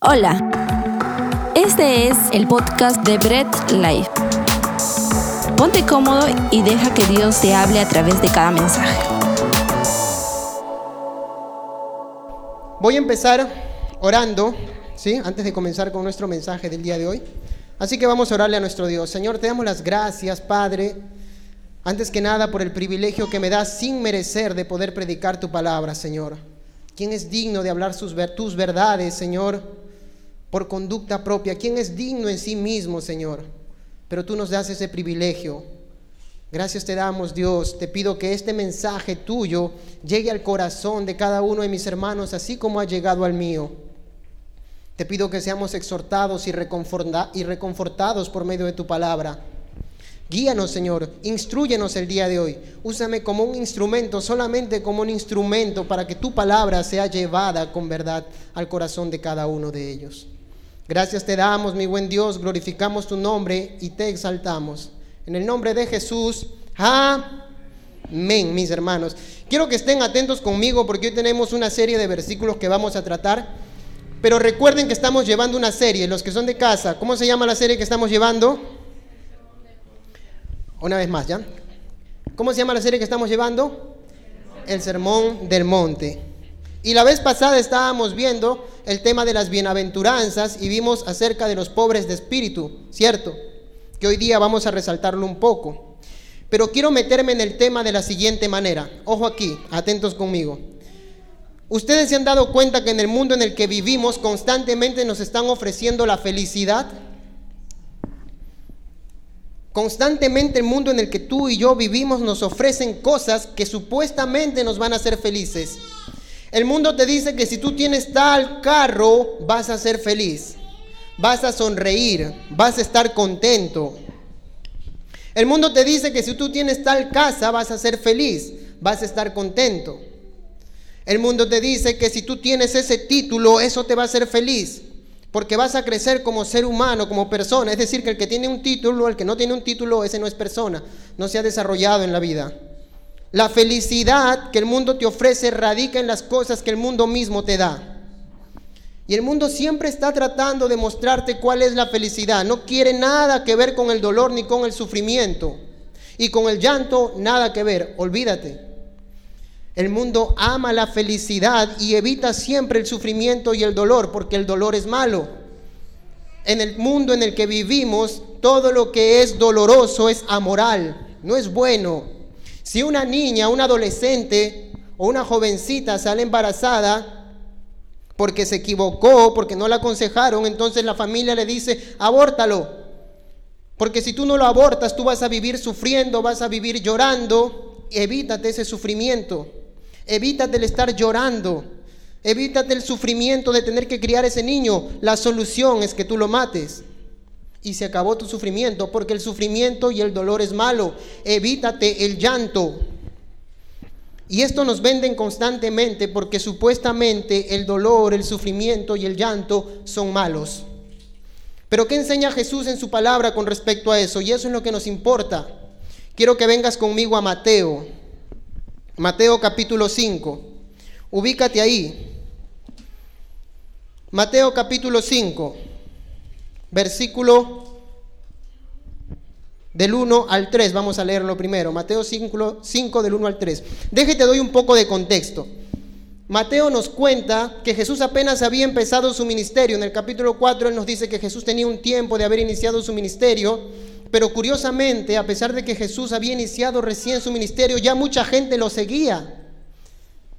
Hola, este es el podcast de Bread Life. Ponte cómodo y deja que Dios te hable a través de cada mensaje. Voy a empezar orando, ¿sí? Antes de comenzar con nuestro mensaje del día de hoy. Así que vamos a orarle a nuestro Dios. Señor, te damos las gracias, Padre, antes que nada por el privilegio que me das sin merecer de poder predicar tu palabra, Señor. ¿Quién es digno de hablar sus, tus verdades, Señor? Por conducta propia. ¿Quién es digno en sí mismo, Señor? Pero tú nos das ese privilegio. Gracias te damos, Dios. Te pido que este mensaje tuyo llegue al corazón de cada uno de mis hermanos, así como ha llegado al mío. Te pido que seamos exhortados y, y reconfortados por medio de tu palabra. Guíanos, Señor, instruyenos el día de hoy. Úsame como un instrumento, solamente como un instrumento para que tu palabra sea llevada con verdad al corazón de cada uno de ellos. Gracias te damos, mi buen Dios, glorificamos tu nombre y te exaltamos. En el nombre de Jesús, amén, mis hermanos. Quiero que estén atentos conmigo porque hoy tenemos una serie de versículos que vamos a tratar. Pero recuerden que estamos llevando una serie, los que son de casa, ¿cómo se llama la serie que estamos llevando? Una vez más, ¿ya? ¿Cómo se llama la serie que estamos llevando? El Sermón del Monte. Y la vez pasada estábamos viendo el tema de las bienaventuranzas y vimos acerca de los pobres de espíritu, ¿cierto? Que hoy día vamos a resaltarlo un poco. Pero quiero meterme en el tema de la siguiente manera. Ojo aquí, atentos conmigo. ¿Ustedes se han dado cuenta que en el mundo en el que vivimos constantemente nos están ofreciendo la felicidad? Constantemente el mundo en el que tú y yo vivimos nos ofrecen cosas que supuestamente nos van a hacer felices. El mundo te dice que si tú tienes tal carro, vas a ser feliz, vas a sonreír, vas a estar contento. El mundo te dice que si tú tienes tal casa, vas a ser feliz, vas a estar contento. El mundo te dice que si tú tienes ese título, eso te va a hacer feliz, porque vas a crecer como ser humano, como persona. Es decir, que el que tiene un título, el que no tiene un título, ese no es persona, no se ha desarrollado en la vida. La felicidad que el mundo te ofrece radica en las cosas que el mundo mismo te da. Y el mundo siempre está tratando de mostrarte cuál es la felicidad. No quiere nada que ver con el dolor ni con el sufrimiento. Y con el llanto nada que ver. Olvídate. El mundo ama la felicidad y evita siempre el sufrimiento y el dolor porque el dolor es malo. En el mundo en el que vivimos, todo lo que es doloroso es amoral, no es bueno. Si una niña, un adolescente o una jovencita sale embarazada porque se equivocó, porque no la aconsejaron, entonces la familia le dice, abórtalo. Porque si tú no lo abortas, tú vas a vivir sufriendo, vas a vivir llorando. Evítate ese sufrimiento. Evítate el estar llorando. Evítate el sufrimiento de tener que criar ese niño. La solución es que tú lo mates y se acabó tu sufrimiento, porque el sufrimiento y el dolor es malo. Evítate el llanto. Y esto nos venden constantemente porque supuestamente el dolor, el sufrimiento y el llanto son malos. Pero ¿qué enseña Jesús en su palabra con respecto a eso? Y eso es lo que nos importa. Quiero que vengas conmigo a Mateo. Mateo capítulo 5. Ubícate ahí. Mateo capítulo 5 versículo del 1 al 3. Vamos a leerlo primero. Mateo 5, 5 del 1 al 3. Déjate, doy un poco de contexto. Mateo nos cuenta que Jesús apenas había empezado su ministerio. En el capítulo 4 él nos dice que Jesús tenía un tiempo de haber iniciado su ministerio, pero curiosamente, a pesar de que Jesús había iniciado recién su ministerio, ya mucha gente lo seguía.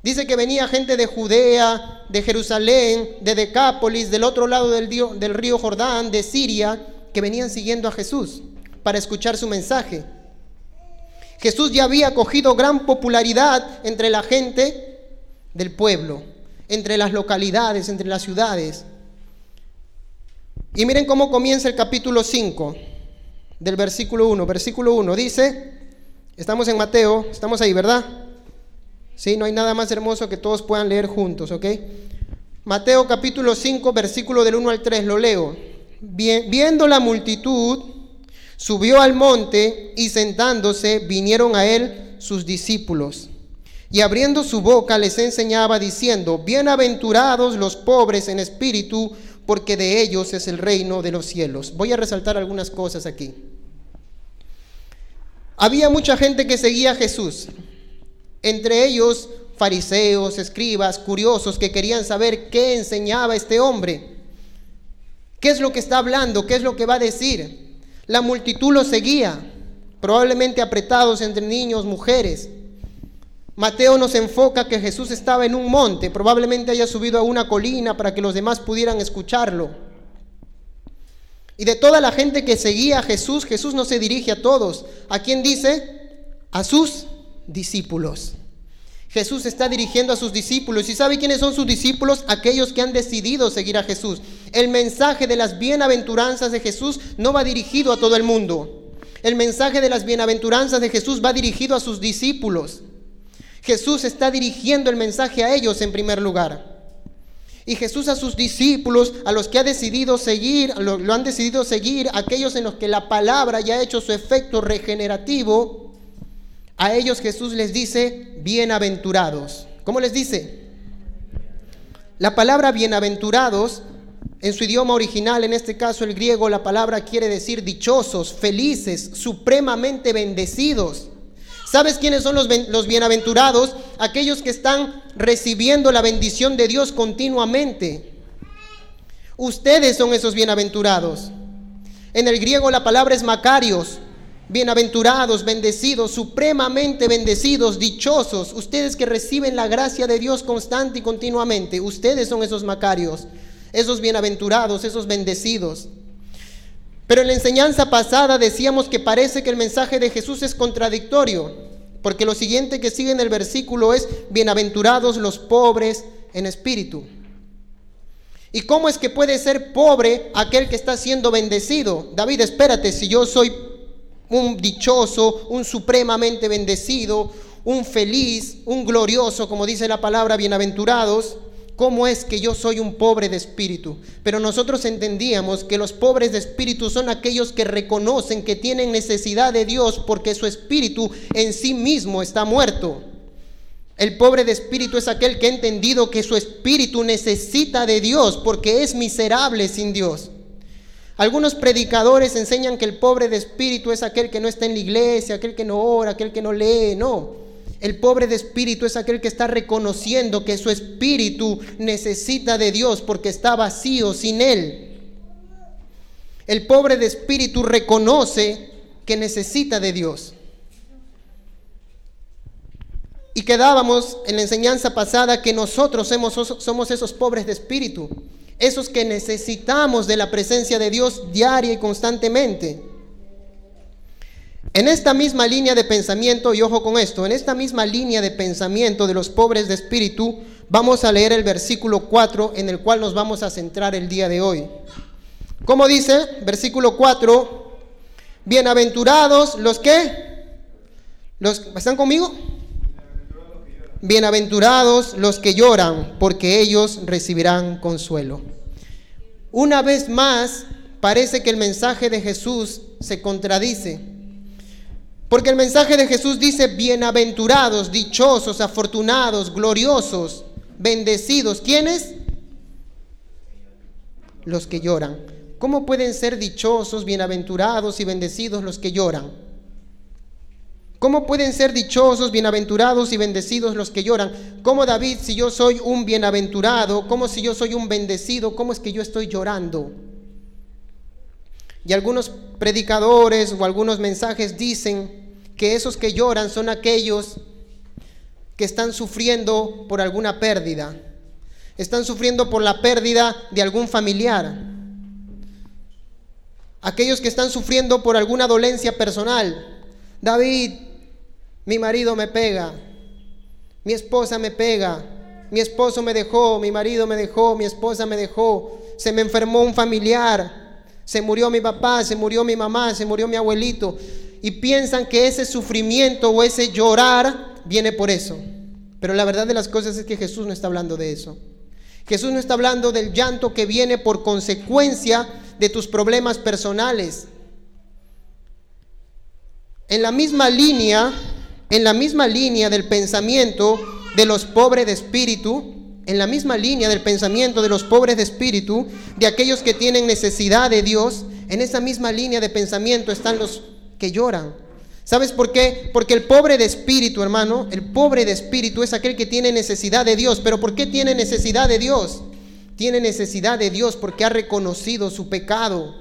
Dice que venía gente de Judea, de Jerusalén, de Decápolis, del otro lado del, río Jordán, de Siria, que venían siguiendo a Jesús para escuchar su mensaje. Jesús ya había cogido gran popularidad entre la gente del pueblo, entre las localidades, entre las ciudades. Y miren cómo comienza el capítulo 5 del versículo 1. Versículo 1 dice, estamos en Mateo, estamos ahí, ¿verdad? ¿Sí? No hay nada más hermoso que todos puedan leer juntos, ¿ok? Mateo capítulo 5, versículo del 1 al 3, lo leo. viendo la multitud, subió al monte y sentándose vinieron a él sus discípulos. Y abriendo su boca les enseñaba diciendo, bienaventurados los pobres en espíritu, porque de ellos es el reino de los cielos. Voy a resaltar algunas cosas aquí. Había mucha gente que seguía a Jesús, entre ellos fariseos, escribas, curiosos que querían saber qué enseñaba este hombre, qué es lo que está hablando, qué es lo que va a decir. La multitud lo seguía, probablemente apretados entre niños, mujeres. Mateo nos enfoca que Jesús estaba en un monte, probablemente haya subido a una colina para que los demás pudieran escucharlo. Y de toda la gente que seguía a Jesús, Jesús no se dirige a todos. ¿A quién dice? A sus discípulos. Jesús está dirigiendo a sus discípulos. ¿Y sabe quiénes son sus discípulos? Aquellos que han decidido seguir a Jesús. El mensaje de las bienaventuranzas de Jesús no va dirigido a todo el mundo. El mensaje de las bienaventuranzas de Jesús va dirigido a sus discípulos. Jesús está dirigiendo el mensaje a ellos en primer lugar. Y Jesús a sus discípulos, a los que ha decidido seguir, lo, lo, han decidido seguir, aquellos en los que la palabra ya ha hecho su efecto regenerativo, a ellos Jesús les dice, bienaventurados. ¿Cómo les dice? La palabra bienaventurados, en su idioma original, en este caso el griego, la palabra quiere decir dichosos, felices, supremamente bendecidos. ¿Sabes quiénes son los, los, bienaventurados? Aquellos que están recibiendo la bendición de Dios continuamente. Ustedes son esos bienaventurados. En el griego la palabra es macarios. Bienaventurados, bendecidos, supremamente bendecidos, dichosos. Ustedes que reciben la gracia de Dios constante y continuamente. Ustedes son esos macarios, esos bienaventurados, esos bendecidos. Pero en la enseñanza pasada decíamos que parece que el mensaje de Jesús es contradictorio, porque lo siguiente que sigue en el versículo es, bienaventurados los pobres en espíritu. ¿Y cómo es que puede ser pobre aquel que está siendo bendecido? David, espérate, si yo soy un dichoso, un supremamente bendecido, un feliz, un glorioso, como dice la palabra, bienaventurados, ¿Cómo es que yo soy un pobre de espíritu? Pero nosotros entendíamos que los pobres de espíritu son aquellos que reconocen que tienen necesidad de Dios porque su espíritu en sí mismo está muerto. El pobre de espíritu es aquel que ha entendido que su espíritu necesita de Dios porque es miserable sin Dios. Algunos predicadores enseñan que el pobre de espíritu es aquel que no está en la iglesia, aquel que no ora, aquel que no lee. No, el pobre de espíritu es aquel que está reconociendo que su espíritu necesita de Dios porque está vacío sin Él. El pobre de espíritu reconoce que necesita de Dios. Y quedábamos en la enseñanza pasada que nosotros somos, somos esos pobres de espíritu, esos que necesitamos de la presencia de Dios diaria y constantemente. En esta misma línea de pensamiento, y ojo con esto, en esta misma línea de pensamiento de los pobres de espíritu, vamos a leer el versículo 4 en el cual nos vamos a centrar el día de hoy. ¿Cómo dice? Versículo 4, bienaventurados los que, los, ¿están conmigo? Bienaventurados los que lloran, porque ellos recibirán consuelo. Una vez más, parece que el mensaje de Jesús se contradice. Porque el mensaje de Jesús dice, bienaventurados, dichosos, afortunados, gloriosos, bendecidos. ¿Quiénes? Los que lloran. ¿Cómo pueden ser dichosos, bienaventurados y bendecidos los que lloran? ¿Cómo pueden ser dichosos, bienaventurados y bendecidos los que lloran? ¿Cómo David, si yo soy un bienaventurado, cómo si yo soy un bendecido, cómo es que yo estoy llorando? Y algunos predicadores o algunos mensajes dicen que esos que lloran son aquellos que están sufriendo por alguna pérdida. Están sufriendo por la pérdida de algún familiar. Aquellos que están sufriendo por alguna dolencia personal. David, mi marido me pega. Mi esposa me pega. Mi esposo me dejó. Mi marido me dejó. Mi esposa me dejó. Se me enfermó un familiar se murió mi papá, se murió mi mamá, se murió mi abuelito. Y piensan que ese sufrimiento o ese llorar viene por eso. Pero la verdad de las cosas es que Jesús no está hablando de eso. Jesús no está hablando del llanto que viene por consecuencia de tus problemas personales. En la misma línea, en la misma línea del pensamiento de los pobres de espíritu, en la misma línea del pensamiento de los pobres de espíritu, de aquellos que tienen necesidad de Dios, en esa misma línea de pensamiento están los que lloran. ¿Sabes por qué? Porque el pobre de espíritu, hermano, el pobre de espíritu es aquel que tiene necesidad de Dios. ¿Pero por qué tiene necesidad de Dios? Tiene necesidad de Dios porque ha reconocido su pecado.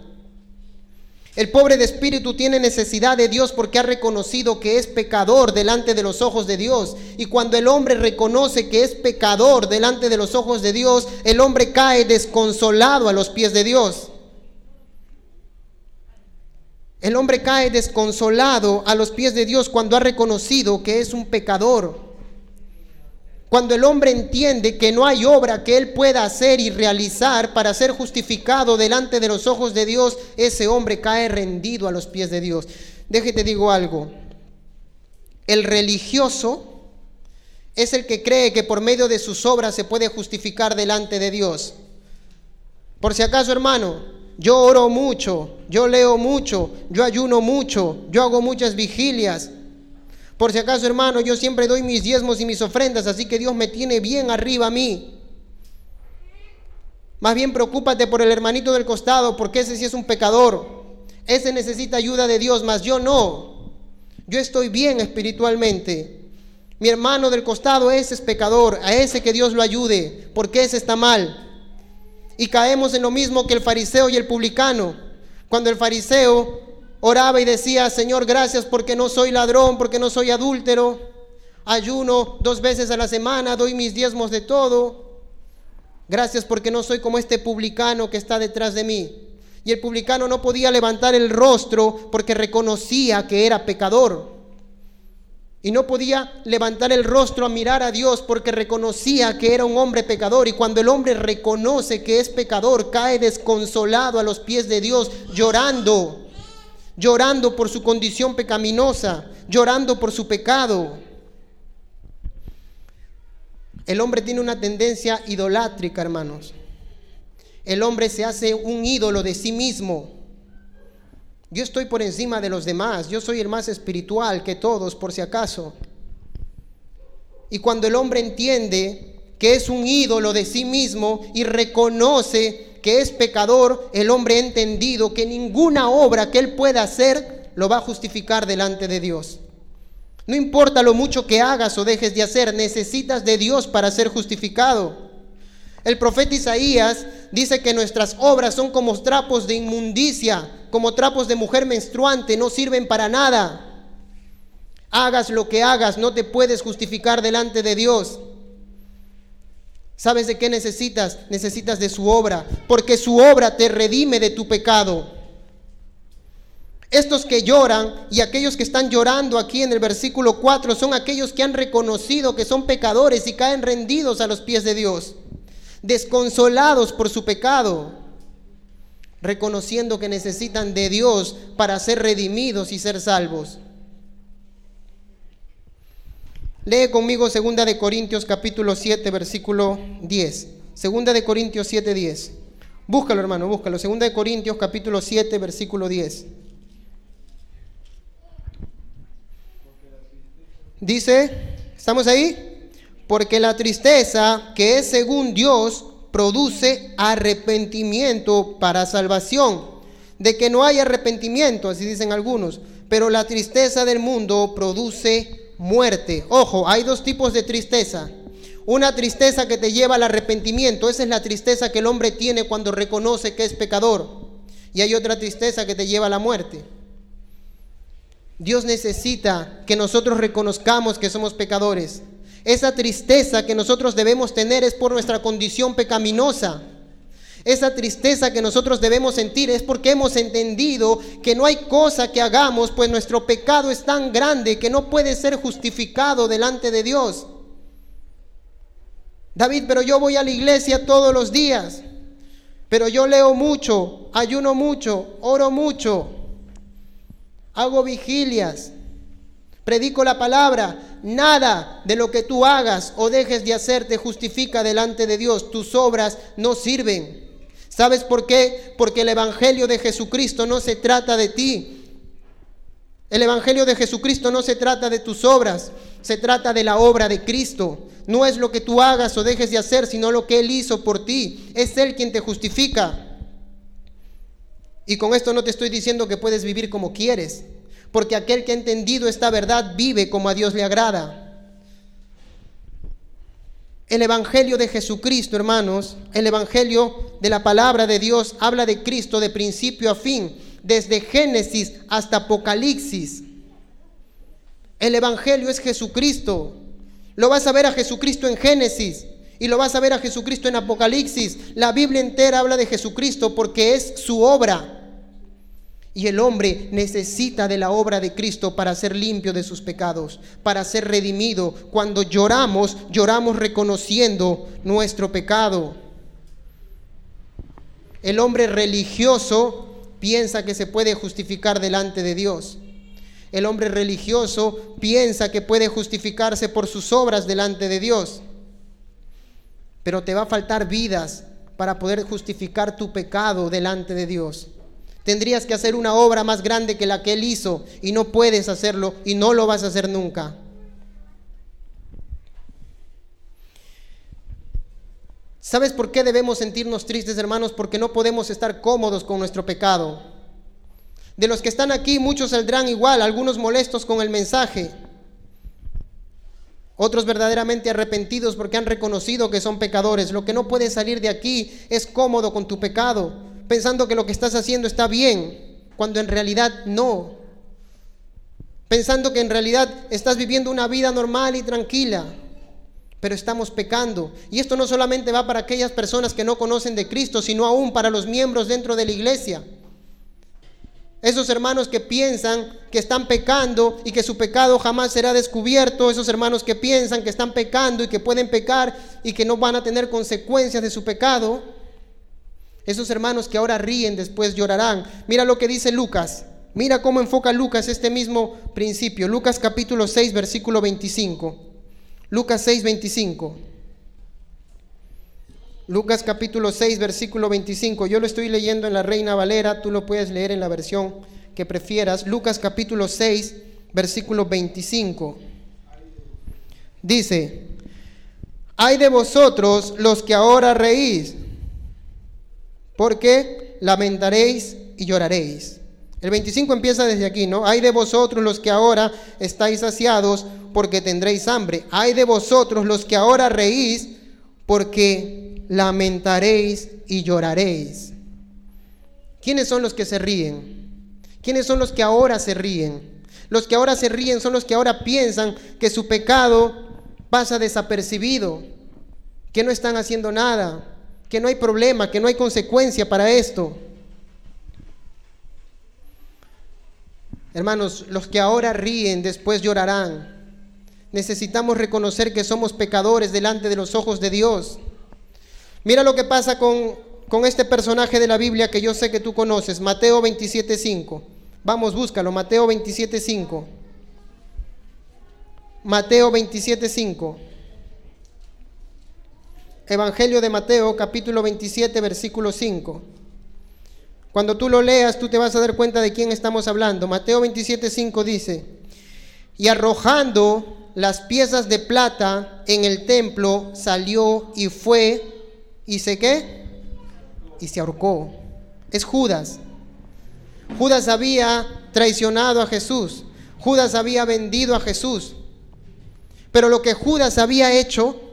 El pobre de espíritu tiene necesidad de Dios porque ha reconocido que es pecador delante de los ojos de Dios. Y cuando el hombre reconoce que es pecador delante de los ojos de Dios, el hombre cae desconsolado a los pies de Dios. El hombre cae desconsolado a los pies de Dios cuando ha reconocido que es un pecador. Cuando el hombre entiende que no hay obra que él pueda hacer y realizar para ser justificado delante de los ojos de Dios, ese hombre cae rendido a los pies de Dios. Déjete digo algo. El religioso es el que cree que por medio de sus obras se puede justificar delante de Dios. Por si acaso, hermano, yo oro mucho, yo leo mucho, yo ayuno mucho, yo hago muchas vigilias, por si acaso, hermano, yo siempre doy mis diezmos y mis ofrendas, así que Dios me tiene bien arriba a mí. Más bien preocúpate por el hermanito del costado, porque ese sí es un pecador. Ese necesita ayuda de Dios, mas yo no. Yo estoy bien espiritualmente. Mi hermano del costado, ese es pecador, a ese que Dios lo ayude, porque ese está mal. Y caemos en lo mismo que el fariseo y el publicano. Cuando el fariseo oraba y decía, Señor, gracias porque no soy ladrón, porque no soy adúltero, ayuno dos veces a la semana, doy mis diezmos de todo. Gracias porque no soy como este publicano que está detrás de mí. Y el publicano no podía levantar el rostro porque reconocía que era pecador. Y no podía levantar el rostro a mirar a Dios porque reconocía que era un hombre pecador. Y cuando el hombre reconoce que es pecador, cae desconsolado a los pies de Dios, llorando llorando por su condición pecaminosa, llorando por su pecado. El hombre tiene una tendencia idolátrica, hermanos. El hombre se hace un ídolo de sí mismo. Yo estoy por encima de los demás, yo soy el más espiritual que todos, por si acaso. Y cuando el hombre entiende que es un ídolo de sí mismo y reconoce que es pecador, el hombre ha entendido que ninguna obra que él pueda hacer lo va a justificar delante de Dios. No importa lo mucho que hagas o dejes de hacer, necesitas de Dios para ser justificado. El profeta Isaías dice que nuestras obras son como trapos de inmundicia, como trapos de mujer menstruante, no sirven para nada. Hagas lo que hagas, no te puedes justificar delante de Dios. ¿Sabes de qué necesitas? Necesitas de su obra, porque su obra te redime de tu pecado. Estos que lloran y aquellos que están llorando aquí en el versículo 4 son aquellos que han reconocido que son pecadores y caen rendidos a los pies de Dios, desconsolados por su pecado, reconociendo que necesitan de Dios para ser redimidos y ser salvos. Lee conmigo segunda de Corintios capítulo 7 versículo 10. Segunda de Corintios 7 10. Búscalo, hermano, búscalo. Segunda de Corintios capítulo 7 versículo 10. Dice, ¿estamos ahí? Porque la tristeza que es según Dios produce arrepentimiento para salvación. De que no hay arrepentimiento, así dicen algunos, pero la tristeza del mundo produce muerte. Ojo, hay dos tipos de tristeza. Una tristeza que te lleva al arrepentimiento, esa es la tristeza que el hombre tiene cuando reconoce que es pecador. Y hay otra tristeza que te lleva a la muerte. Dios necesita que nosotros reconozcamos que somos pecadores. Esa tristeza que nosotros debemos tener es por nuestra condición pecaminosa. Esa tristeza que nosotros debemos sentir es porque hemos entendido que no hay cosa que hagamos, pues nuestro pecado es tan grande que no puede ser justificado delante de Dios. David, pero yo voy a la iglesia todos los días, pero yo leo mucho, ayuno mucho, oro mucho, hago vigilias, predico la palabra. Nada de lo que tú hagas o dejes de hacer te justifica delante de Dios. Tus obras no sirven. ¿Sabes por qué? Porque el Evangelio de Jesucristo no se trata de ti. El Evangelio de Jesucristo no se trata de tus obras, se trata de la obra de Cristo. No es lo que tú hagas o dejes de hacer, sino lo que Él hizo por ti. Es Él quien te justifica. Y con esto no te estoy diciendo que puedes vivir como quieres, porque aquel que ha entendido esta verdad vive como a Dios le agrada. El Evangelio de Jesucristo, hermanos, el Evangelio de la palabra de Dios habla de Cristo de principio a fin, desde Génesis hasta Apocalipsis. El Evangelio es Jesucristo. Lo vas a ver a Jesucristo en Génesis y lo vas a ver a Jesucristo en Apocalipsis. La Biblia entera habla de Jesucristo porque es su obra. Y el hombre necesita de la obra de Cristo para ser limpio de sus pecados, para ser redimido. Cuando lloramos, lloramos reconociendo nuestro pecado. El hombre religioso piensa que se puede justificar delante de Dios. El hombre religioso piensa que puede justificarse por sus obras delante de Dios. Pero te va a faltar vidas para poder justificar tu pecado delante de Dios. Tendrías que hacer una obra más grande que la que Él hizo y no puedes hacerlo y no lo vas a hacer nunca. ¿Sabes por qué debemos sentirnos tristes, hermanos? Porque no podemos estar cómodos con nuestro pecado. De los que están aquí, muchos saldrán igual, algunos molestos con el mensaje, otros verdaderamente arrepentidos porque han reconocido que son pecadores. Lo que no puede salir de aquí es cómodo con tu pecado pensando que lo que estás haciendo está bien, cuando en realidad no. Pensando que en realidad estás viviendo una vida normal y tranquila, pero estamos pecando. Y esto no solamente va para aquellas personas que no conocen de Cristo, sino aún para los miembros dentro de la iglesia. Esos hermanos que piensan que están pecando y que su pecado jamás será descubierto, esos hermanos que piensan que están pecando y que pueden pecar y que no van a tener consecuencias de su pecado, esos hermanos que ahora ríen después llorarán. Mira lo que dice Lucas. Mira cómo enfoca Lucas este mismo principio. Lucas capítulo 6, versículo 25. Lucas 6, 25. Lucas capítulo 6, versículo 25. Yo lo estoy leyendo en la Reina Valera, tú lo puedes leer en la versión que prefieras. Lucas capítulo 6, versículo 25. Dice, hay de vosotros los que ahora reís porque lamentaréis y lloraréis. El 25 empieza desde aquí, ¿no? Hay de vosotros los que ahora estáis saciados porque tendréis hambre. Hay de vosotros los que ahora reís porque lamentaréis y lloraréis. ¿Quiénes son los que se ríen? ¿Quiénes son los que ahora se ríen? Los que ahora se ríen son los que ahora piensan que su pecado pasa desapercibido, que no están haciendo nada, que no hay problema, que no hay consecuencia para esto. Hermanos, los que ahora ríen después llorarán. Necesitamos reconocer que somos pecadores delante de los ojos de Dios. Mira lo que pasa con, con este personaje de la Biblia que yo sé que tú conoces, Mateo 27.5. Vamos, búscalo, Mateo 27.5. Mateo 27.5. Evangelio de Mateo, capítulo 27, versículo 5. Cuando tú lo leas, tú te vas a dar cuenta de quién estamos hablando. Mateo 27, 5 dice, y arrojando las piezas de plata en el templo, salió y fue, y se qué? Y se ahorcó. Es Judas. Judas había traicionado a Jesús. Judas había vendido a Jesús. Pero lo que Judas había hecho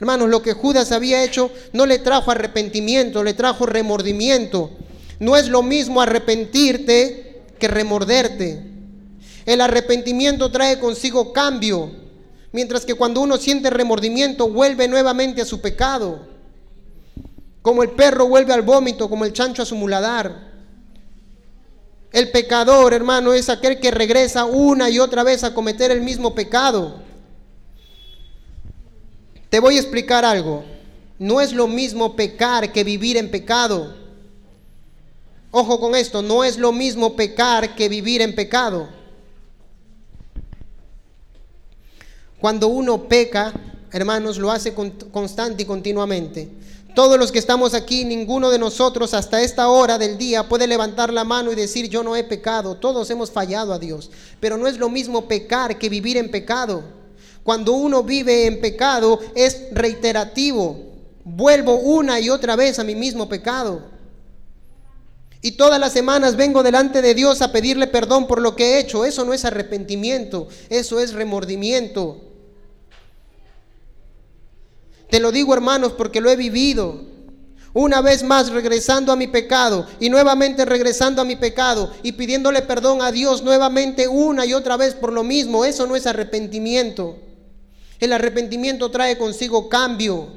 Hermanos, lo que Judas había hecho no le trajo arrepentimiento, le trajo remordimiento. No es lo mismo arrepentirte que remorderte. El arrepentimiento trae consigo cambio, mientras que cuando uno siente remordimiento vuelve nuevamente a su pecado. Como el perro vuelve al vómito, como el chancho a su muladar. El pecador, hermano, es aquel que regresa una y otra vez a cometer el mismo pecado. Te voy a explicar algo. No es lo mismo pecar que vivir en pecado. Ojo con esto, no es lo mismo pecar que vivir en pecado. Cuando uno peca, hermanos, lo hace constante y continuamente. Todos los que estamos aquí, ninguno de nosotros hasta esta hora del día puede levantar la mano y decir yo no he pecado. Todos hemos fallado a Dios. Pero no es lo mismo pecar que vivir en pecado. Cuando uno vive en pecado es reiterativo. Vuelvo una y otra vez a mi mismo pecado. Y todas las semanas vengo delante de Dios a pedirle perdón por lo que he hecho. Eso no es arrepentimiento, eso es remordimiento. Te lo digo hermanos porque lo he vivido. Una vez más regresando a mi pecado y nuevamente regresando a mi pecado y pidiéndole perdón a Dios nuevamente una y otra vez por lo mismo. Eso no es arrepentimiento. El arrepentimiento trae consigo cambio,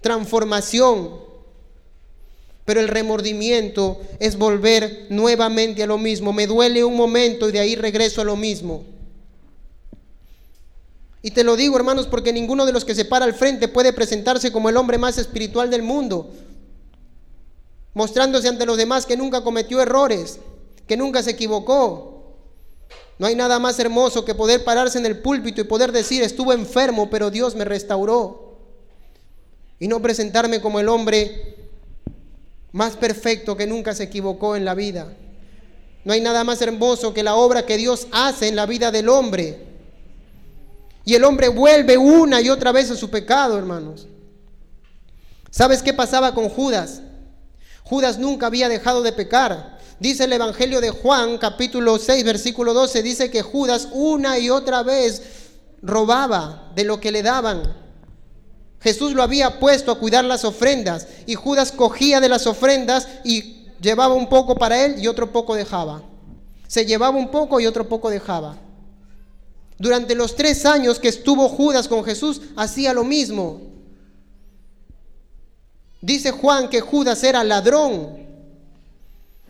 transformación. Pero el remordimiento es volver nuevamente a lo mismo. Me duele un momento y de ahí regreso a lo mismo. Y te lo digo, hermanos, porque ninguno de los que se para al frente puede presentarse como el hombre más espiritual del mundo, mostrándose ante los demás que nunca cometió errores, que nunca se equivocó. No hay nada más hermoso que poder pararse en el púlpito y poder decir, estuve enfermo, pero Dios me restauró. Y no presentarme como el hombre más perfecto que nunca se equivocó en la vida. No hay nada más hermoso que la obra que Dios hace en la vida del hombre. Y el hombre vuelve una y otra vez a su pecado, hermanos. ¿Sabes qué pasaba con Judas? Judas nunca había dejado de pecar. Dice el Evangelio de Juan, capítulo 6, versículo 12, dice que Judas una y otra vez robaba de lo que le daban. Jesús lo había puesto a cuidar las ofrendas y Judas cogía de las ofrendas y llevaba un poco para él y otro poco dejaba. Se llevaba un poco y otro poco dejaba. Durante los tres años que estuvo Judas con Jesús, hacía lo mismo. Dice Juan que Judas era ladrón.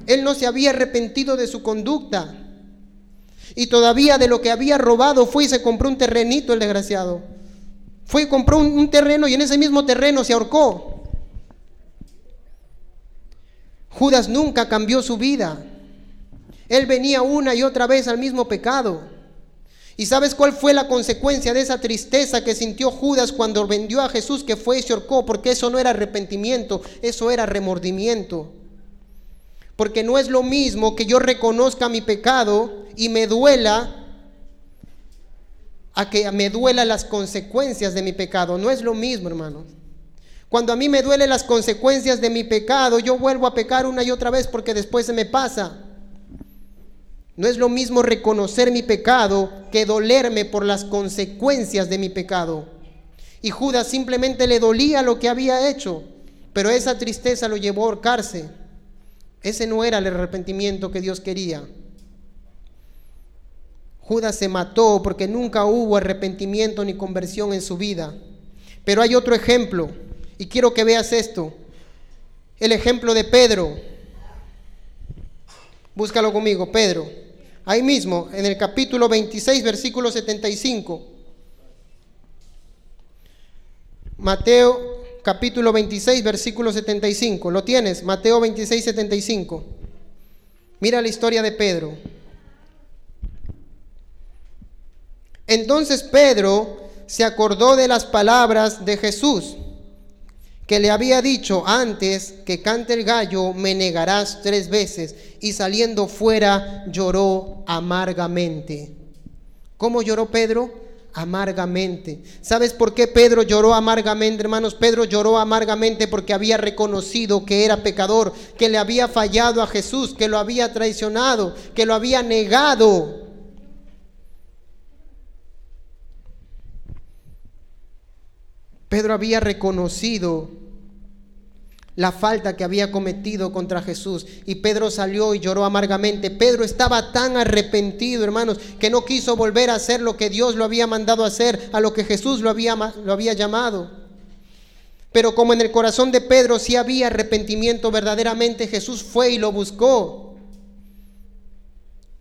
Él no se había arrepentido de su conducta. Y todavía de lo que había robado fue y se compró un terrenito el desgraciado. Fue y compró un, un terreno y en ese mismo terreno se ahorcó. Judas nunca cambió su vida. Él venía una y otra vez al mismo pecado. ¿Y sabes cuál fue la consecuencia de esa tristeza que sintió Judas cuando vendió a Jesús que fue y se ahorcó? Porque eso no era arrepentimiento, eso era remordimiento. Porque no es lo mismo que yo reconozca mi pecado y me duela a que me duela las consecuencias de mi pecado. No es lo mismo, hermanos. Cuando a mí me duelen las consecuencias de mi pecado, yo vuelvo a pecar una y otra vez porque después se me pasa. No es lo mismo reconocer mi pecado que dolerme por las consecuencias de mi pecado. Y Judas simplemente le dolía lo que había hecho, pero esa tristeza lo llevó a ahorcarse. Ese no era el arrepentimiento que Dios quería. Judas se mató porque nunca hubo arrepentimiento ni conversión en su vida. Pero hay otro ejemplo, y quiero que veas esto. El ejemplo de Pedro. Búscalo conmigo, Pedro ahí mismo, en el capítulo 26, versículo 75. Mateo capítulo 26, versículo 75. ¿Lo tienes? Mateo 26, 75. Mira la historia de Pedro. Entonces Pedro se acordó de las palabras de Jesús que le había dicho antes que cante el gallo, me negarás tres veces. Y saliendo fuera lloró amargamente. ¿Cómo lloró Pedro? Amargamente. ¿Sabes por qué Pedro lloró amargamente, hermanos? Pedro lloró amargamente porque había reconocido que era pecador, que le había fallado a Jesús, que lo había traicionado, que lo había negado. Pedro había reconocido la falta que había cometido contra Jesús. Y Pedro salió y lloró amargamente. Pedro estaba tan arrepentido, hermanos, que no quiso volver a hacer lo que Dios lo había mandado hacer, a lo que Jesús lo había, lo había llamado. Pero como en el corazón de Pedro sí había arrepentimiento verdaderamente, Jesús fue y lo buscó.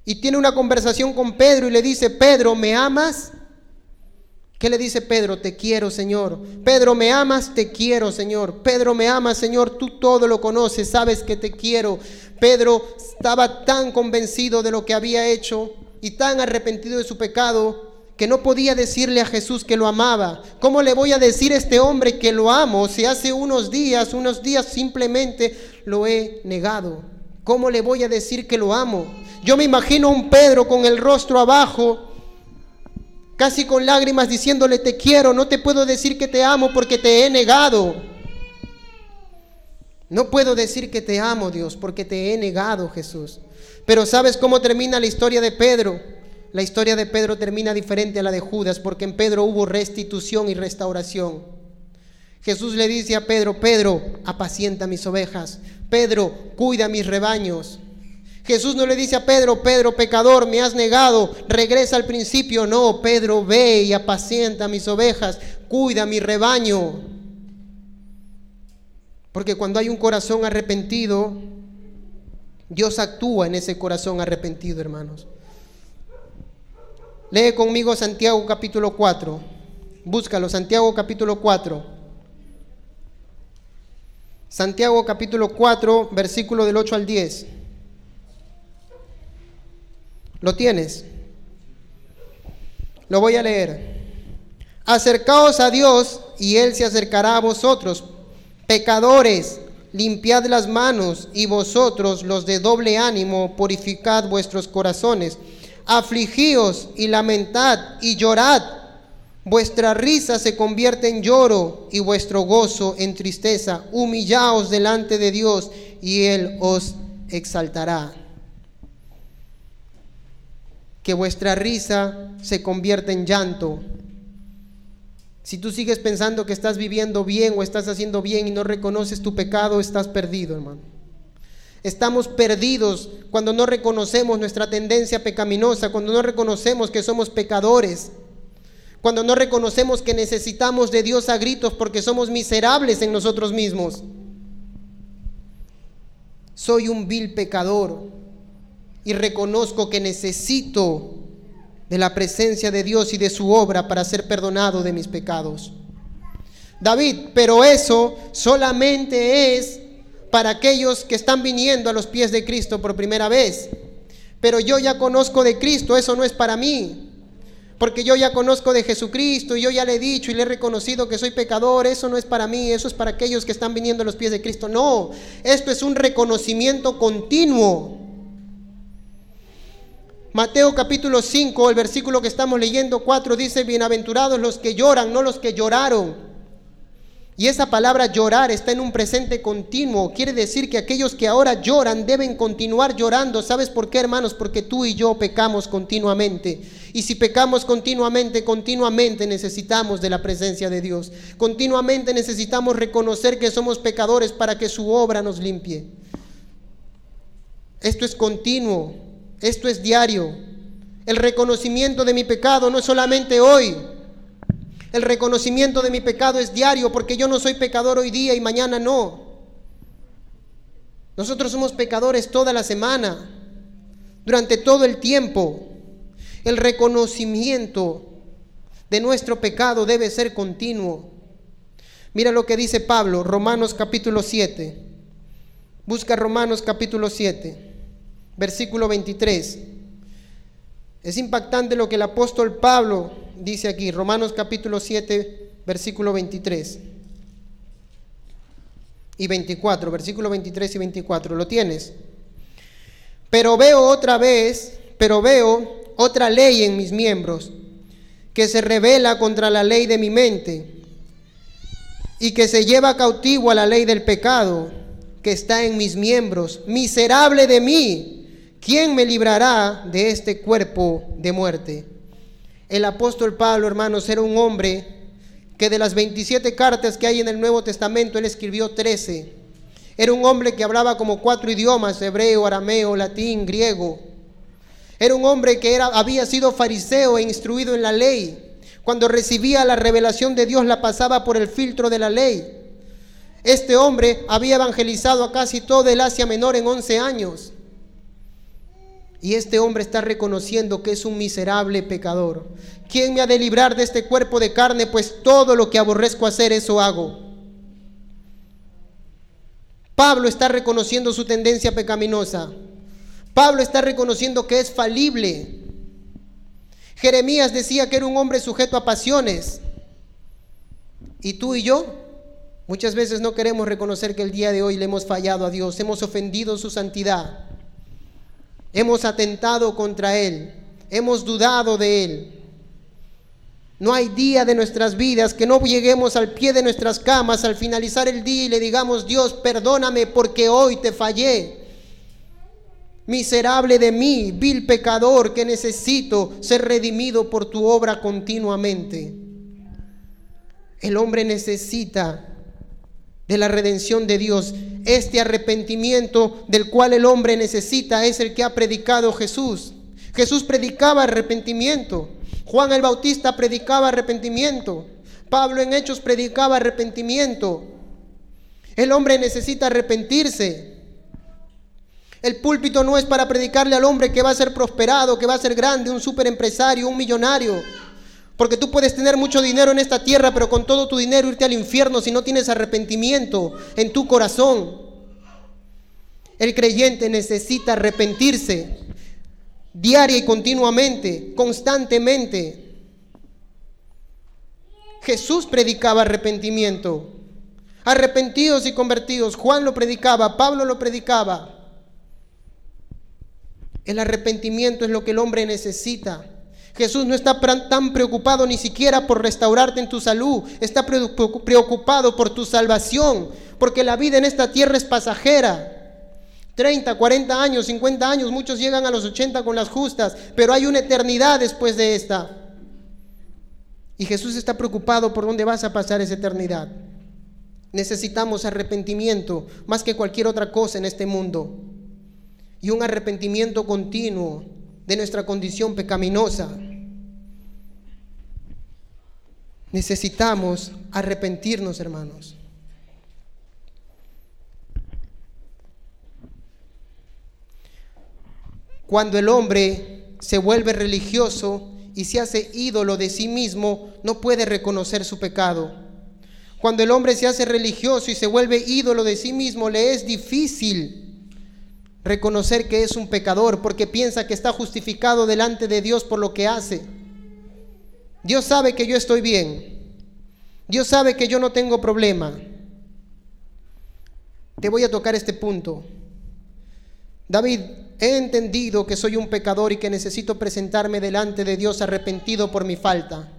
Y tiene una conversación con Pedro y le dice, Pedro, ¿me amas? ¿Qué le dice Pedro? Te quiero, Señor. Pedro, ¿me amas? Te quiero, Señor. Pedro, ¿me amas, Señor? Tú todo lo conoces, sabes que te quiero. Pedro estaba tan convencido de lo que había hecho y tan arrepentido de su pecado que no podía decirle a Jesús que lo amaba. ¿Cómo le voy a decir a este hombre que lo amo si hace unos días, unos días simplemente lo he negado? ¿Cómo le voy a decir que lo amo? Yo me imagino a un Pedro con el rostro abajo, casi con lágrimas diciéndole te quiero, no te puedo decir que te amo porque te he negado. No puedo decir que te amo, Dios, porque te he negado, Jesús. Pero ¿sabes cómo termina la historia de Pedro? La historia de Pedro termina diferente a la de Judas, porque en Pedro hubo restitución y restauración. Jesús le dice a Pedro, Pedro, apacienta mis ovejas. Pedro, cuida mis rebaños. Jesús no le dice a Pedro, Pedro, pecador, me has negado, regresa al principio. No, Pedro, ve y apacienta mis ovejas, cuida mi rebaño. Porque cuando hay un corazón arrepentido, Dios actúa en ese corazón arrepentido, hermanos. Lee conmigo Santiago capítulo 4. Búscalo, Santiago capítulo 4. Santiago capítulo 4, versículo del 8 al 10. ¿Lo tienes? Lo voy a leer. Acercaos a Dios y Él se acercará a vosotros. Pecadores, limpiad las manos y vosotros los de doble ánimo, purificad vuestros corazones afligíos y lamentad y llorad. Vuestra risa se convierte en lloro y vuestro gozo en tristeza. Humillaos delante de Dios y Él os exaltará. Que vuestra risa se convierta en llanto. Si tú sigues pensando que estás viviendo bien o estás haciendo bien y no reconoces tu pecado, estás perdido, hermano. Estamos perdidos cuando no reconocemos nuestra tendencia pecaminosa, cuando no reconocemos que somos pecadores, cuando no reconocemos que necesitamos de Dios a gritos porque somos miserables en nosotros mismos. Soy un vil pecador y reconozco que necesito de la presencia de Dios y de su obra para ser perdonado de mis pecados. David, pero eso solamente es para aquellos que están viniendo a los pies de Cristo por primera vez. Pero yo ya conozco de Cristo, eso no es para mí. Porque yo ya conozco de Jesucristo y yo ya le he dicho y le he reconocido que soy pecador, eso no es para mí, eso es para aquellos que están viniendo a los pies de Cristo. No, esto es un reconocimiento continuo. Mateo capítulo 5, el versículo que estamos leyendo 4 dice, bienaventurados los que lloran, no los que lloraron. Y esa palabra llorar está en un presente continuo. Quiere decir que aquellos que ahora lloran deben continuar llorando. ¿Sabes por qué, hermanos? Porque tú y yo pecamos continuamente. Y si pecamos continuamente, continuamente necesitamos de la presencia de Dios. Continuamente necesitamos reconocer que somos pecadores para que su obra nos limpie. Esto es continuo. Esto es diario. El reconocimiento de mi pecado no es solamente hoy. El reconocimiento de mi pecado es diario porque yo no soy pecador hoy día y mañana no. Nosotros somos pecadores toda la semana, durante todo el tiempo. El reconocimiento de nuestro pecado debe ser continuo. Mira lo que dice Pablo, Romanos capítulo 7. Busca Romanos capítulo 7, versículo 23. Es impactante lo que el apóstol Pablo dice aquí, Romanos capítulo 7, versículo 23 y 24, versículo 23 y 24, ¿lo tienes? Pero veo otra vez, pero veo otra ley en mis miembros, que se revela contra la ley de mi mente y que se lleva cautivo a la ley del pecado que está en mis miembros. Miserable de mí, ¿quién me librará de este cuerpo de muerte? El apóstol Pablo, hermanos, era un hombre que de las 27 cartas que hay en el Nuevo Testamento, él escribió 13. Era un hombre que hablaba como cuatro idiomas, hebreo, arameo, latín, griego. Era un hombre que era, había sido fariseo e instruido en la ley. Cuando recibía la revelación de Dios la pasaba por el filtro de la ley. Este hombre había evangelizado a casi todo el Asia Menor en 11 años. Y este hombre está reconociendo que es un miserable pecador. ¿Quién me ha de librar de este cuerpo de carne? Pues todo lo que aborrezco hacer, eso hago. Pablo está reconociendo su tendencia pecaminosa. Pablo está reconociendo que es falible. Jeremías decía que era un hombre sujeto a pasiones. Y tú y yo muchas veces no queremos reconocer que el día de hoy le hemos fallado a Dios, hemos ofendido su santidad, hemos atentado contra Él, hemos dudado de Él. No hay día de nuestras vidas que no lleguemos al pie de nuestras camas al finalizar el día y le digamos, Dios, perdóname porque hoy te fallé. Miserable de mí, vil pecador que necesito ser redimido por tu obra continuamente. El hombre necesita de la redención de Dios. Este arrepentimiento del cual el hombre necesita es el que ha predicado Jesús. Jesús predicaba arrepentimiento. Juan el Bautista predicaba arrepentimiento. Pablo en Hechos predicaba arrepentimiento. El hombre necesita arrepentirse. El púlpito no es para predicarle al hombre que va a ser prosperado, que va a ser grande, un superempresario, un millonario. Porque tú puedes tener mucho dinero en esta tierra, pero con todo tu dinero irte al infierno si no tienes arrepentimiento en tu corazón. El creyente necesita arrepentirse diaria y continuamente, constantemente. Jesús predicaba arrepentimiento. Arrepentidos y convertidos. Juan lo predicaba, Pablo lo predicaba. El arrepentimiento es lo que el hombre necesita. Jesús no está tan preocupado ni siquiera por restaurarte en tu salud, está preocupado por tu salvación, porque la vida en esta tierra es pasajera. 30, 40 años, 50 años, muchos llegan a los 80 con las justas, pero hay una eternidad después de esta. Y Jesús está preocupado por dónde vas a pasar esa eternidad. Necesitamos arrepentimiento más que cualquier otra cosa en este mundo. Y un arrepentimiento continuo de nuestra condición pecaminosa. Necesitamos arrepentirnos, hermanos. Cuando el hombre se vuelve religioso y se hace ídolo de sí mismo, no puede reconocer su pecado. Cuando el hombre se hace religioso y se vuelve ídolo de sí mismo, le es difícil reconocer que es un pecador porque piensa que está justificado delante de Dios por lo que hace. Dios sabe que yo estoy bien. Dios sabe que yo no tengo problema. Te voy a tocar este punto. David he entendido que soy un pecador y que necesito presentarme delante de Dios arrepentido por mi falta.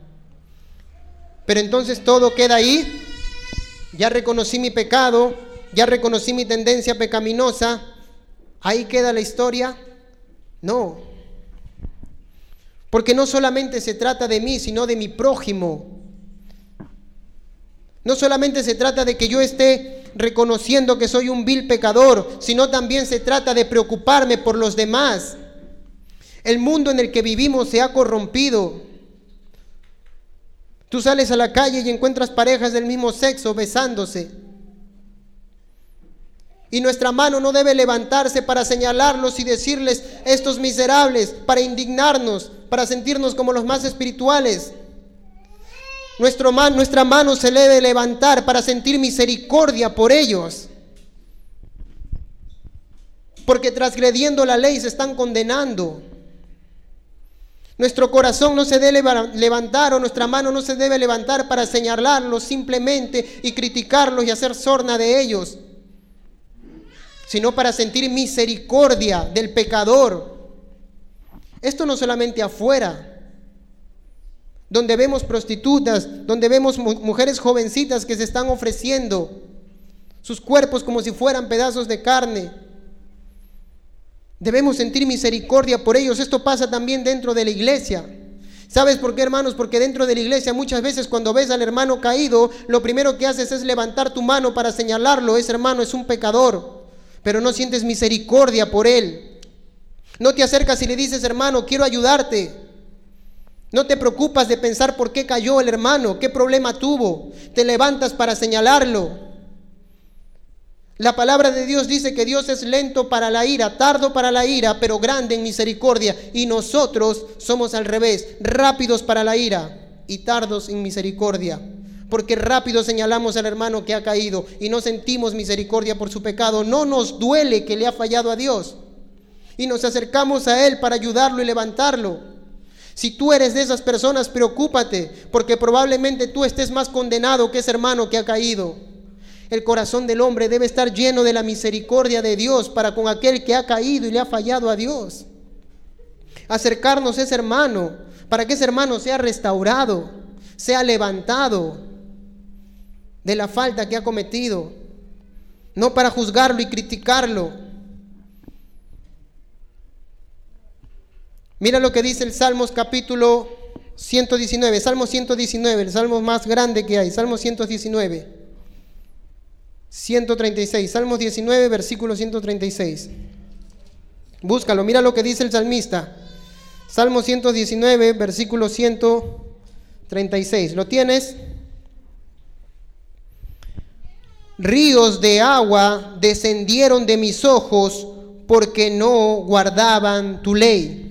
Pero entonces todo queda ahí. Ya reconocí mi pecado, ya reconocí mi tendencia pecaminosa. Ahí queda la historia. No. Porque no solamente se trata de mí, sino de mi prójimo. No solamente se trata de que yo esté reconociendo que soy un vil pecador, sino también se trata de preocuparme por los demás. El mundo en el que vivimos se ha corrompido. Tú sales a la calle y encuentras parejas del mismo sexo besándose. Y nuestra mano no debe levantarse para señalarlos y decirles estos miserables, para indignarnos, para sentirnos como los más espirituales nuestra mano se debe levantar para sentir misericordia por ellos. Porque transgrediendo la ley se están condenando. Nuestro corazón no se debe levantar o nuestra mano no se debe levantar para señalarlos simplemente y criticarlos y hacer sorna de ellos, sino para sentir misericordia del pecador. Esto no solamente afuera, donde vemos prostitutas, donde vemos mujeres jovencitas que se están ofreciendo sus cuerpos como si fueran pedazos de carne. Debemos sentir misericordia por ellos. Esto pasa también dentro de la iglesia. ¿Sabes por qué, hermanos? Porque dentro de la iglesia muchas veces cuando ves al hermano caído, lo primero que haces es levantar tu mano para señalarlo. Ese hermano es un pecador, pero no sientes misericordia por él. No te acercas y le dices, hermano, quiero ayudarte. No te preocupas de pensar por qué cayó el hermano, qué problema tuvo. Te levantas para señalarlo. La palabra de Dios dice que Dios es lento para la ira, tardo para la ira, pero grande en misericordia. Y nosotros somos al revés, rápidos para la ira y tardos en misericordia. Porque rápido señalamos al hermano que ha caído y no sentimos misericordia por su pecado. No nos duele que le ha fallado a Dios. Y nos acercamos a Él para ayudarlo y levantarlo. Si tú eres de esas personas, preocúpate, porque probablemente tú estés más condenado que ese hermano que ha caído. El corazón del hombre debe estar lleno de la misericordia de Dios para con aquel que ha caído y le ha fallado a Dios. Acercarnos a ese hermano para que ese hermano sea restaurado, sea levantado de la falta que ha cometido, no para juzgarlo y criticarlo. Mira lo que dice el Salmos capítulo 119, Salmo 119, el salmo más grande que hay, Salmo 119. 136, Salmos 19, versículo 136. Búscalo, mira lo que dice el salmista. Salmo 119, versículo 136. ¿Lo tienes? Ríos de agua descendieron de mis ojos porque no guardaban tu ley.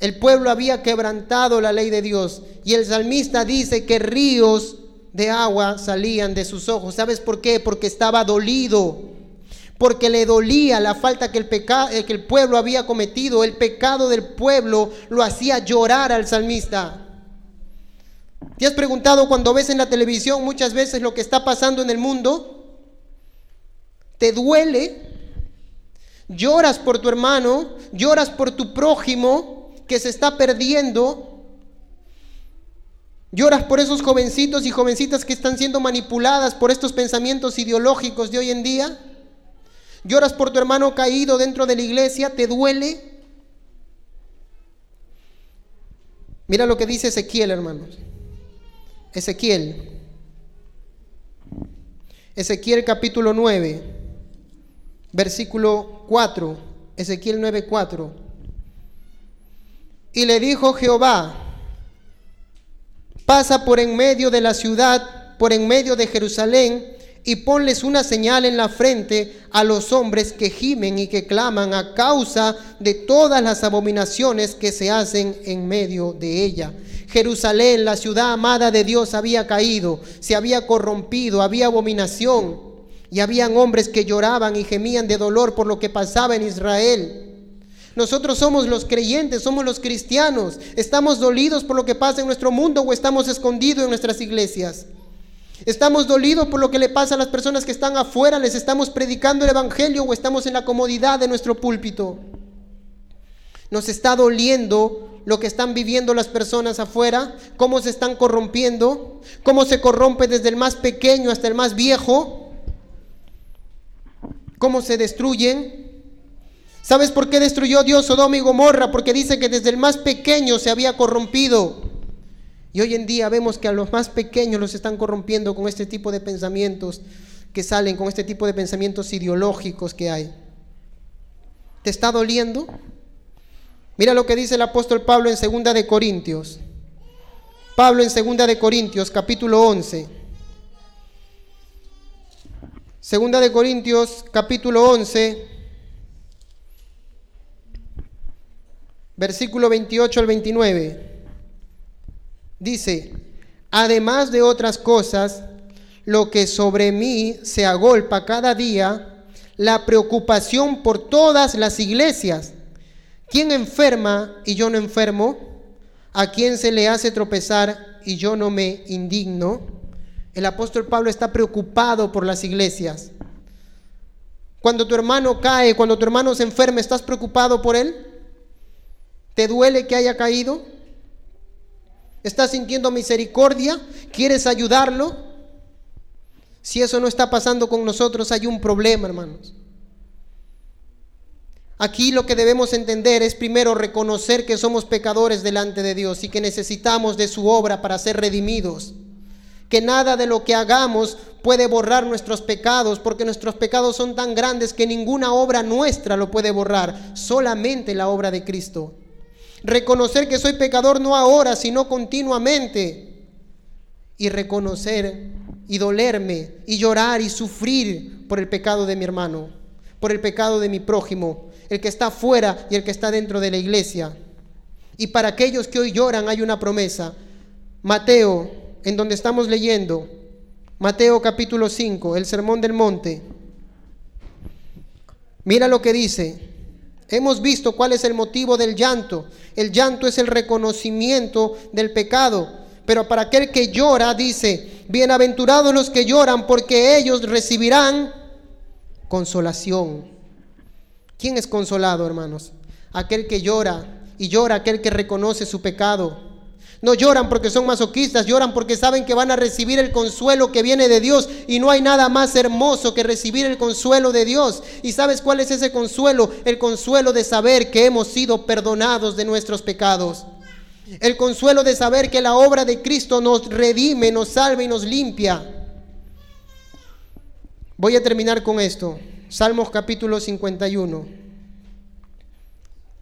El pueblo había quebrantado la ley de Dios y el salmista dice que ríos de agua salían de sus ojos. ¿Sabes por qué? Porque estaba dolido. Porque le dolía la falta que el, pecado, que el pueblo había cometido. El pecado del pueblo lo hacía llorar al salmista. ¿Te has preguntado cuando ves en la televisión muchas veces lo que está pasando en el mundo? ¿Te duele? Lloras por tu hermano, lloras por tu prójimo que se está perdiendo, Lloras por esos jovencitos y jovencitas que están siendo manipuladas por estos pensamientos ideológicos de hoy en día. Lloras por tu hermano caído dentro de la iglesia, te duele. Mira lo que dice Ezequiel, hermanos. Ezequiel. Ezequiel capítulo 9, versículo 4. Ezequiel 9, 4. Y le dijo Jehová, pasa por en medio de la ciudad, por en medio de Jerusalén, y ponles una señal en la frente a los hombres que gimen y que claman a causa de todas las abominaciones que se hacen en medio de ella. Jerusalén, la ciudad amada de Dios, había caído, se había corrompido, había abominación, y habían hombres que lloraban y gemían de dolor por lo que pasaba en Israel. Nosotros somos los creyentes, somos los cristianos. ¿Estamos dolidos por lo que pasa en nuestro mundo o estamos escondidos en nuestras iglesias? ¿Estamos dolidos por lo que le pasa a las personas que están afuera? ¿Les estamos predicando el Evangelio o estamos en la comodidad de nuestro púlpito? ¿Nos está doliendo lo que están viviendo las personas afuera? ¿Cómo se están corrompiendo? ¿Cómo se corrompe desde el más pequeño hasta el más viejo? ¿Cómo se destruyen? ¿Sabes por qué destruyó Dios Sodoma y Gomorra? Porque dice que desde el más pequeño se había corrompido. Y hoy en día vemos que a los más pequeños los están corrompiendo con este tipo de pensamientos que salen, con este tipo de pensamientos ideológicos que hay. ¿Te está doliendo? Mira lo que dice el apóstol Pablo en Segunda de Corintios. Pablo en Segunda de Corintios, capítulo 11. Segunda de Corintios, capítulo 11 versículo 28 al 29. Dice, además de otras cosas, lo que sobre mí se agolpa cada día, la preocupación por todas las iglesias. ¿Quién enferma y yo no enfermo? ¿A quién se le hace tropezar y yo no me indigno? El apóstol Pablo está preocupado por las iglesias. Cuando tu hermano cae, cuando tu hermano se enferma, ¿estás preocupado por él? ¿Te duele que haya caído? ¿Estás sintiendo misericordia? ¿Quieres ayudarlo? Si eso no está pasando con nosotros, hay un problema, hermanos. Aquí lo que debemos entender es primero reconocer que somos pecadores delante de Dios y que necesitamos de su obra para ser redimidos. Que nada de lo que hagamos puede borrar nuestros pecados, porque nuestros pecados son tan grandes que ninguna obra nuestra lo puede borrar, solamente la obra de Cristo. Reconocer que soy pecador no ahora, sino continuamente. Y reconocer y dolerme y llorar y sufrir por el pecado de mi hermano, por el pecado de mi prójimo, el que está fuera y el que está dentro de la iglesia. Y para aquellos que hoy lloran hay una promesa. Mateo, en donde estamos leyendo, Mateo capítulo 5, el Sermón del Monte. Mira lo que dice Hemos visto cuál es el motivo del llanto. El llanto es el reconocimiento del pecado. Pero para aquel que llora, dice, bienaventurados los que lloran porque ellos recibirán consolación. ¿Quién es consolado, hermanos? Aquel que llora y llora aquel que reconoce su pecado. No lloran porque son masoquistas, lloran porque saben que van a recibir el consuelo que viene de Dios. Y no hay nada más hermoso que recibir el consuelo de Dios. ¿Y sabes cuál es ese consuelo? El consuelo de saber que hemos sido perdonados de nuestros pecados. El consuelo de saber que la obra de Cristo nos redime, nos salva y nos limpia. Voy a terminar con esto. Salmos capítulo 51.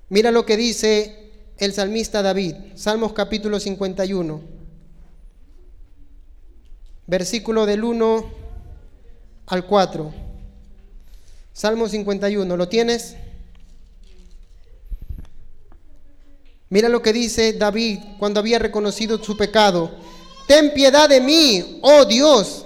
Mira lo que dice el salmista David. Salmos capítulo 51. Versículo del 1 al 4. Salmo 51. ¿Lo tienes? Mira lo que dice David cuando había reconocido su pecado. Ten piedad de mí, oh Dios,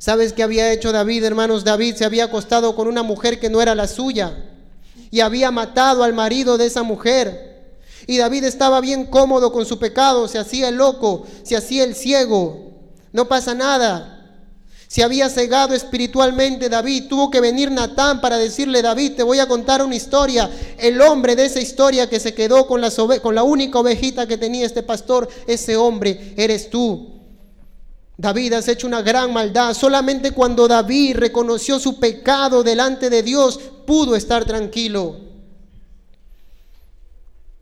¿Sabes qué había hecho David, hermanos? David se había acostado con una mujer que no era la suya y había matado al marido de esa mujer. Y David estaba bien cómodo con su pecado, se hacía el loco, se hacía el ciego. No pasa nada. Se había cegado espiritualmente David. Tuvo que venir Natán para decirle, David, te voy a contar una historia. El hombre de esa historia que se quedó con la, con la única ovejita que tenía este pastor, ese hombre eres tú. David, has hecho una gran maldad. Solamente cuando David reconoció su pecado delante de Dios, pudo estar tranquilo.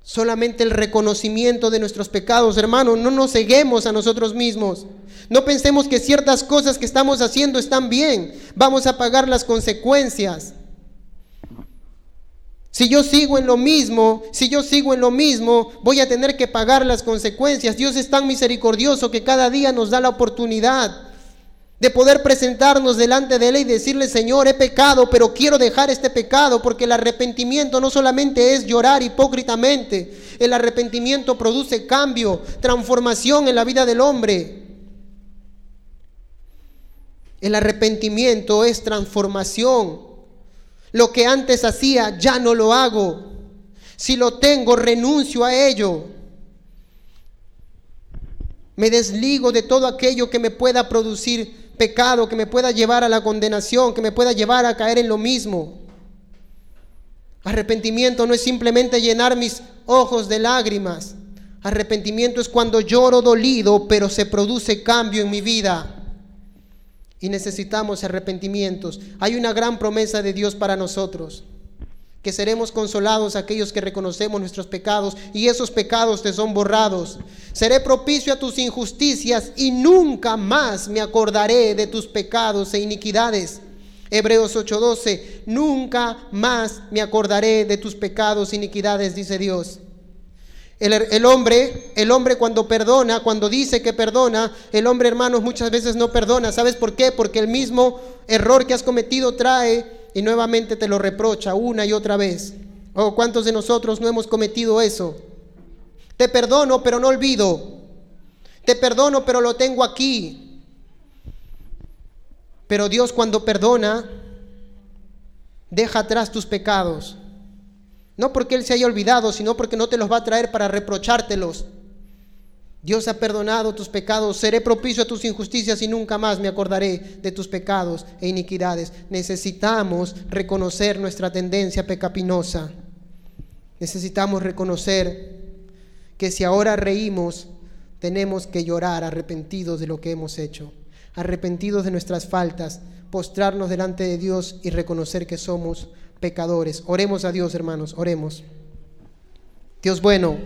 Solamente el reconocimiento de nuestros pecados, hermanos, no nos ceguemos a nosotros mismos. No pensemos que ciertas cosas que estamos haciendo están bien. Vamos a pagar las consecuencias. Si yo sigo en lo mismo, si yo sigo en lo mismo, voy a tener que pagar las consecuencias. Dios es tan misericordioso que cada día nos da la oportunidad de poder presentarnos delante de Él y decirle, Señor, he pecado, pero quiero dejar este pecado, porque el arrepentimiento no solamente es llorar hipócritamente, el arrepentimiento produce cambio, transformación en la vida del hombre. El arrepentimiento es transformación. Lo que antes hacía, ya no lo hago. Si lo tengo, renuncio a ello. Me desligo de todo aquello que me pueda producir pecado que me pueda llevar a la condenación, que me pueda llevar a caer en lo mismo. Arrepentimiento no es simplemente llenar mis ojos de lágrimas. Arrepentimiento es cuando lloro dolido, pero se produce cambio en mi vida. Y necesitamos arrepentimientos. Hay una gran promesa de Dios para nosotros que seremos consolados aquellos que reconocemos nuestros pecados y esos pecados te son borrados. Seré propicio a tus injusticias y nunca más me acordaré de tus pecados e iniquidades. Hebreos 8:12, nunca más me acordaré de tus pecados e iniquidades, dice Dios. El, hombre, el hombre cuando perdona, cuando dice que perdona, el hombre hermanos muchas veces no perdona. ¿Sabes por qué? Porque el mismo error que has cometido trae y nuevamente te lo reprocha una y otra vez. Oh, ¿cuántos de nosotros no hemos cometido eso? Te perdono, pero no olvido. Te perdono, pero lo tengo aquí. Pero Dios cuando perdona, deja atrás tus pecados. No porque Él se haya olvidado, sino porque no te los va a traer para reprochártelos. Dios ha perdonado tus pecados, seré propicio a tus injusticias y nunca más me acordaré de tus pecados e iniquidades. Necesitamos reconocer nuestra tendencia pecaminosa. Necesitamos reconocer que si ahora reímos, tenemos que llorar arrepentidos de lo que hemos hecho, arrepentidos de nuestras faltas, postrarnos delante de Dios y reconocer que somos pecadores. Oremos a Dios, hermanos, oremos. Dios bueno,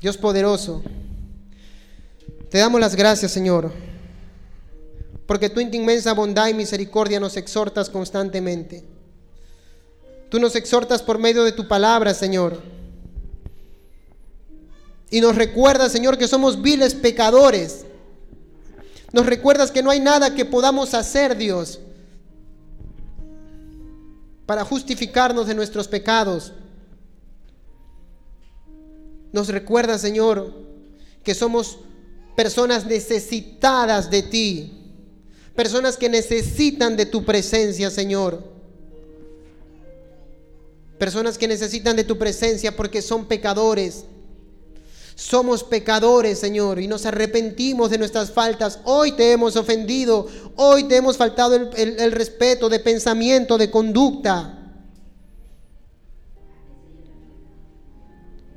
Dios poderoso. Te damos las gracias, Señor, porque tú en tu inmensa bondad y misericordia nos exhortas constantemente. Tú nos exhortas por medio de tu palabra, Señor. Y nos recuerdas, Señor, que somos viles pecadores. Nos recuerdas que no hay nada que podamos hacer, Dios, para justificarnos de nuestros pecados. Nos recuerda, Señor, que somos personas necesitadas de ti, personas que necesitan de tu presencia, Señor. Personas que necesitan de tu presencia porque son pecadores. Somos pecadores, Señor, y nos arrepentimos de nuestras faltas. Hoy te hemos ofendido, hoy te hemos faltado el, respeto de pensamiento, de conducta.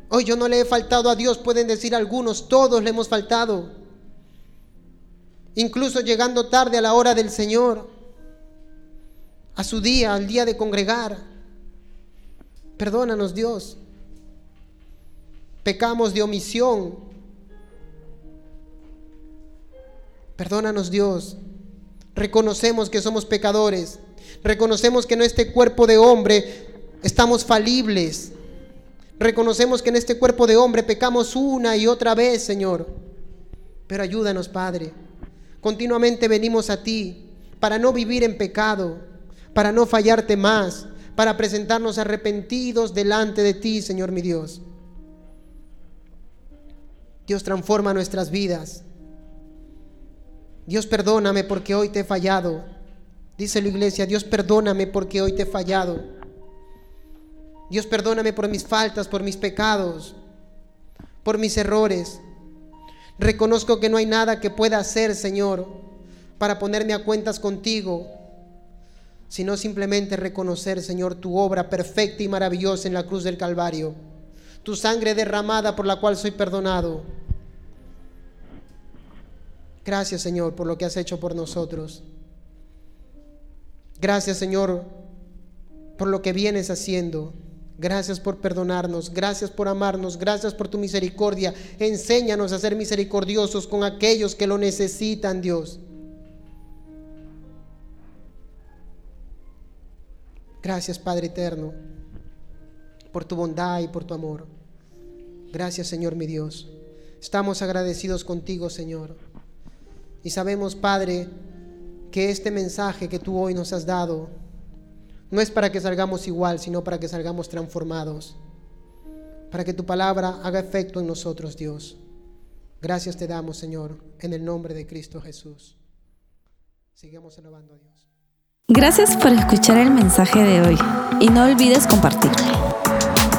Hoy yo no le he faltado a Dios, pueden decir algunos, todos le hemos faltado. Incluso llegando tarde a la hora del Señor, a su día, al día de congregar. Perdónanos Dios. Pecamos de omisión. Perdónanos Dios. Reconocemos que somos pecadores. Reconocemos que en este cuerpo de hombre estamos falibles. Reconocemos que en este cuerpo de hombre pecamos una y otra vez, Señor. Pero ayúdanos, Padre. Continuamente venimos a ti para no vivir en pecado, para no fallarte más, para presentarnos arrepentidos delante de ti, Señor mi Dios. Dios transforma nuestras vidas. Dios perdóname porque hoy te he fallado. Dice la iglesia, Dios perdóname porque hoy te he fallado. Dios perdóname por mis faltas, por mis pecados, por mis errores. Reconozco que no hay nada que pueda hacer, Señor, para ponerme a cuentas contigo, sino simplemente reconocer, Señor, tu obra perfecta y maravillosa en la cruz del Calvario, tu sangre derramada por la cual soy perdonado. Gracias, Señor, por lo que has hecho por nosotros. Gracias, Señor, por lo que vienes haciendo. Gracias por perdonarnos, gracias por amarnos, gracias por tu misericordia. Enséñanos a ser misericordiosos con aquellos que lo necesitan, Dios. Gracias, Padre eterno, por tu bondad y por tu amor. Gracias, Señor mi Dios. Estamos agradecidos contigo, Señor. Y sabemos, Padre, que este mensaje que tú hoy nos has dado, no es para que salgamos igual, sino para que salgamos transformados. Para que tu palabra haga efecto en nosotros, Dios. Gracias te damos, Señor, en el nombre de Cristo Jesús. Sigamos alabando a Dios. Gracias por escuchar el mensaje de hoy y no olvides compartirlo.